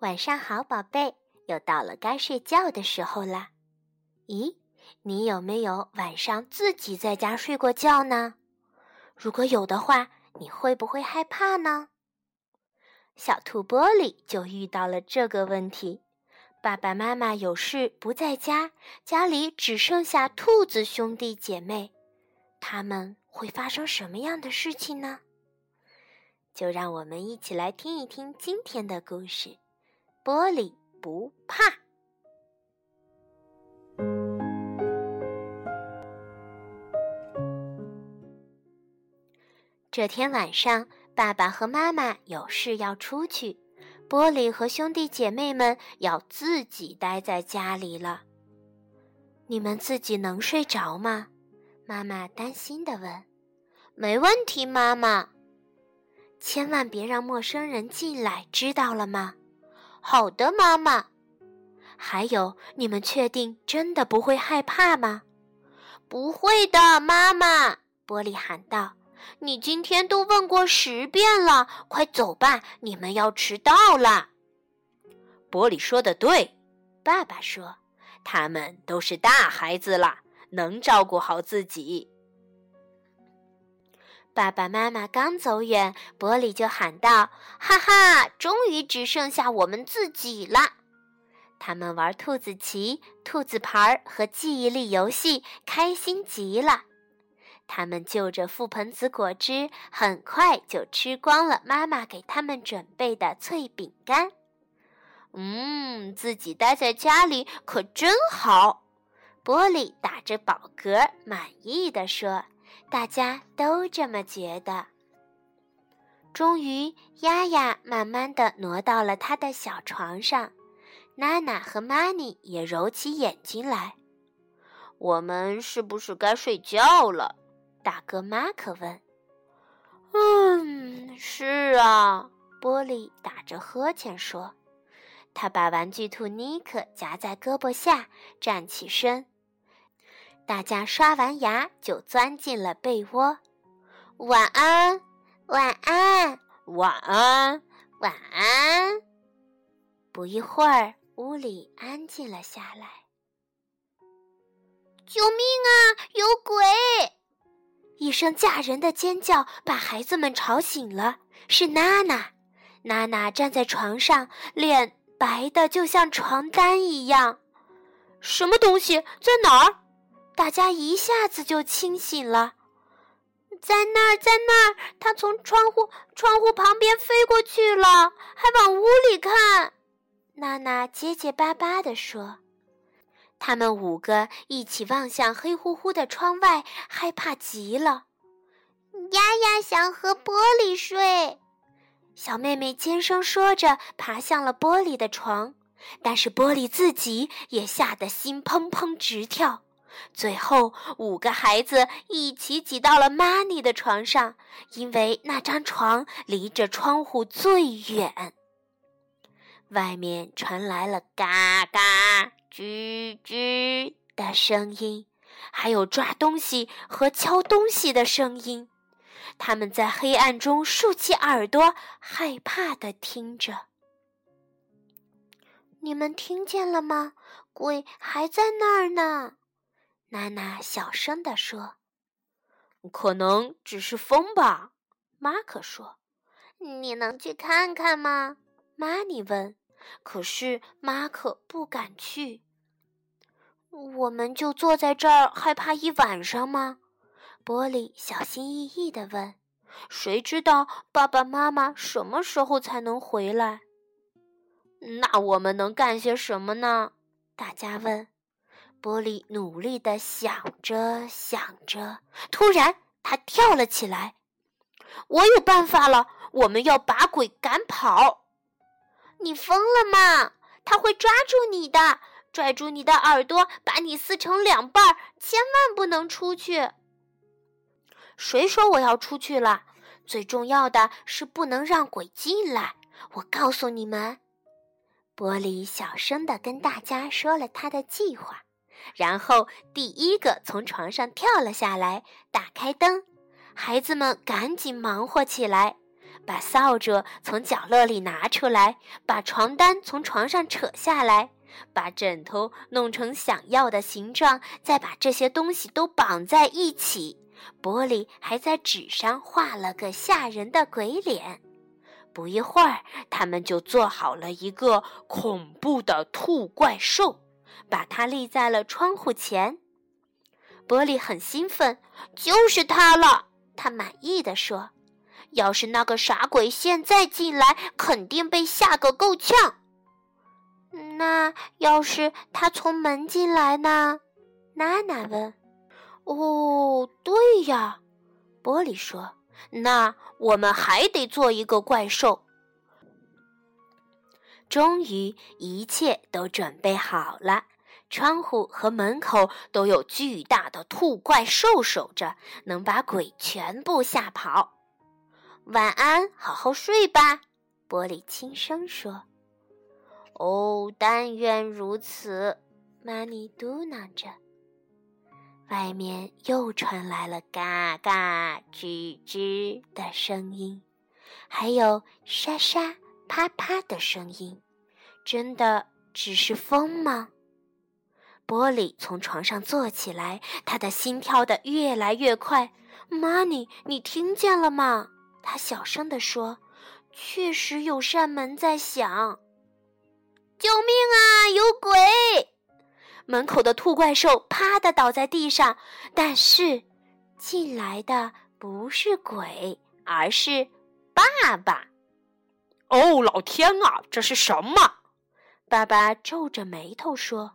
晚上好，宝贝，又到了该睡觉的时候啦。咦，你有没有晚上自己在家睡过觉呢？如果有的话，你会不会害怕呢？小兔玻璃就遇到了这个问题。爸爸妈妈有事不在家，家里只剩下兔子兄弟姐妹，他们会发生什么样的事情呢？就让我们一起来听一听今天的故事。玻璃不怕。这天晚上，爸爸和妈妈有事要出去，玻璃和兄弟姐妹们要自己待在家里了。你们自己能睡着吗？妈妈担心的问。没问题，妈妈。千万别让陌生人进来，知道了吗？好的，妈妈。还有，你们确定真的不会害怕吗？不会的，妈妈。玻璃喊道：“你今天都问过十遍了，快走吧，你们要迟到了。”玻璃说的对，爸爸说：“他们都是大孩子了，能照顾好自己。”爸爸妈妈刚走远，玻璃就喊道：“哈哈，终于只剩下我们自己了！”他们玩兔子棋、兔子牌和记忆力游戏，开心极了。他们就着覆盆子果汁，很快就吃光了妈妈给他们准备的脆饼干。嗯，自己待在家里可真好。玻璃打着饱嗝，满意的说。大家都这么觉得。终于，丫丫慢慢的挪到了他的小床上，娜娜和玛尼也揉起眼睛来。我们是不是该睡觉了？大哥马克问。嗯，是啊，玻璃打着呵欠说。他把玩具兔尼克夹在胳膊下，站起身。大家刷完牙就钻进了被窝，晚安，晚安，晚安，晚安。不一会儿，屋里安静了下来。救命啊！有鬼！一声吓人的尖叫把孩子们吵醒了。是娜娜，娜娜站在床上，脸白的就像床单一样。什么东西在哪儿？大家一下子就清醒了，在那儿，在那儿，他从窗户窗户旁边飞过去了，还往屋里看。娜娜结结巴巴地说：“他们五个一起望向黑乎乎的窗外，害怕极了。”丫丫想和玻璃睡，小妹妹尖声说着，爬向了玻璃的床，但是玻璃自己也吓得心砰砰直跳。最后，五个孩子一起挤到了玛尼的床上，因为那张床离着窗户最远。外面传来了嘎嘎、吱吱的声音，还有抓东西和敲东西的声音。他们在黑暗中竖起耳朵，害怕的听着。你们听见了吗？鬼还在那儿呢。娜娜小声地说：“可能只是风吧。”马可说：“你能去看看吗？”玛尼问。可是马可不敢去。我们就坐在这儿害怕一晚上吗？玻璃小心翼翼地问。“谁知道爸爸妈妈什么时候才能回来？”那我们能干些什么呢？大家问。玻璃努力的想着想着，突然他跳了起来。我有办法了，我们要把鬼赶跑。你疯了吗？他会抓住你的，拽住你的耳朵，把你撕成两半儿，千万不能出去。谁说我要出去了？最重要的是不能让鬼进来。我告诉你们，玻璃小声的跟大家说了他的计划。然后，第一个从床上跳了下来，打开灯。孩子们赶紧忙活起来。把扫帚从角落里拿出来，把床单从床上扯下来，把枕头弄成想要的形状，再把这些东西都绑在一起。玻璃还在纸上画了个吓人的鬼脸。不一会儿，他们就做好了一个恐怖的兔怪兽，把它立在了窗户前。玻璃很兴奋，就是它了，他满意的说。要是那个傻鬼现在进来，肯定被吓个够呛。那要是他从门进来呢？娜娜问。哦，对呀，玻璃说。那我们还得做一个怪兽。终于，一切都准备好了，窗户和门口都有巨大的兔怪兽守着，能把鬼全部吓跑。晚安，好好睡吧，玻璃轻声说。哦，但愿如此，玛尼嘟囔着。外面又传来了嘎嘎吱吱的声音，还有沙沙啪啪的声音。真的只是风吗？玻璃从床上坐起来，他的心跳得越来越快。妈尼，你听见了吗？他小声地说：“确实有扇门在响。”救命啊！有鬼！门口的兔怪兽啪的倒在地上。但是，进来的不是鬼，而是爸爸。哦，老天啊！这是什么？爸爸皱着眉头说：“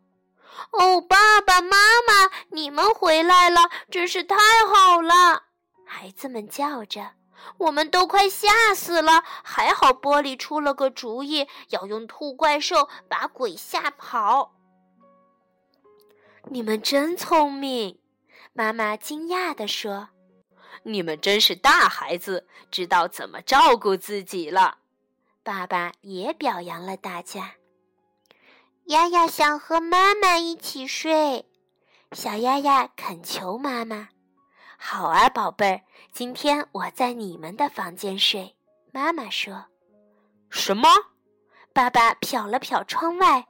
哦，爸爸妈妈，你们回来了，真是太好了！”孩子们叫着。我们都快吓死了，还好玻璃出了个主意，要用兔怪兽把鬼吓跑。你们真聪明，妈妈惊讶地说：“你们真是大孩子，知道怎么照顾自己了。”爸爸也表扬了大家。丫丫想和妈妈一起睡，小丫丫恳求妈妈。好啊，宝贝儿，今天我在你们的房间睡。妈妈说：“什么？”爸爸瞟了瞟窗外，“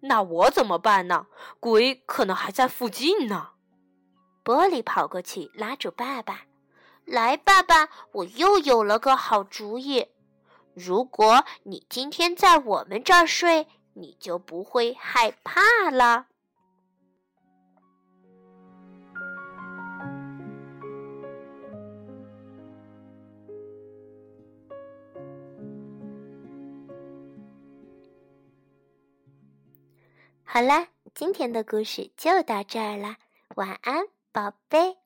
那我怎么办呢？鬼可能还在附近呢。”玻璃跑过去拉住爸爸：“来，爸爸，我又有了个好主意。如果你今天在我们这儿睡，你就不会害怕了。”好啦，今天的故事就到这儿啦，晚安，宝贝。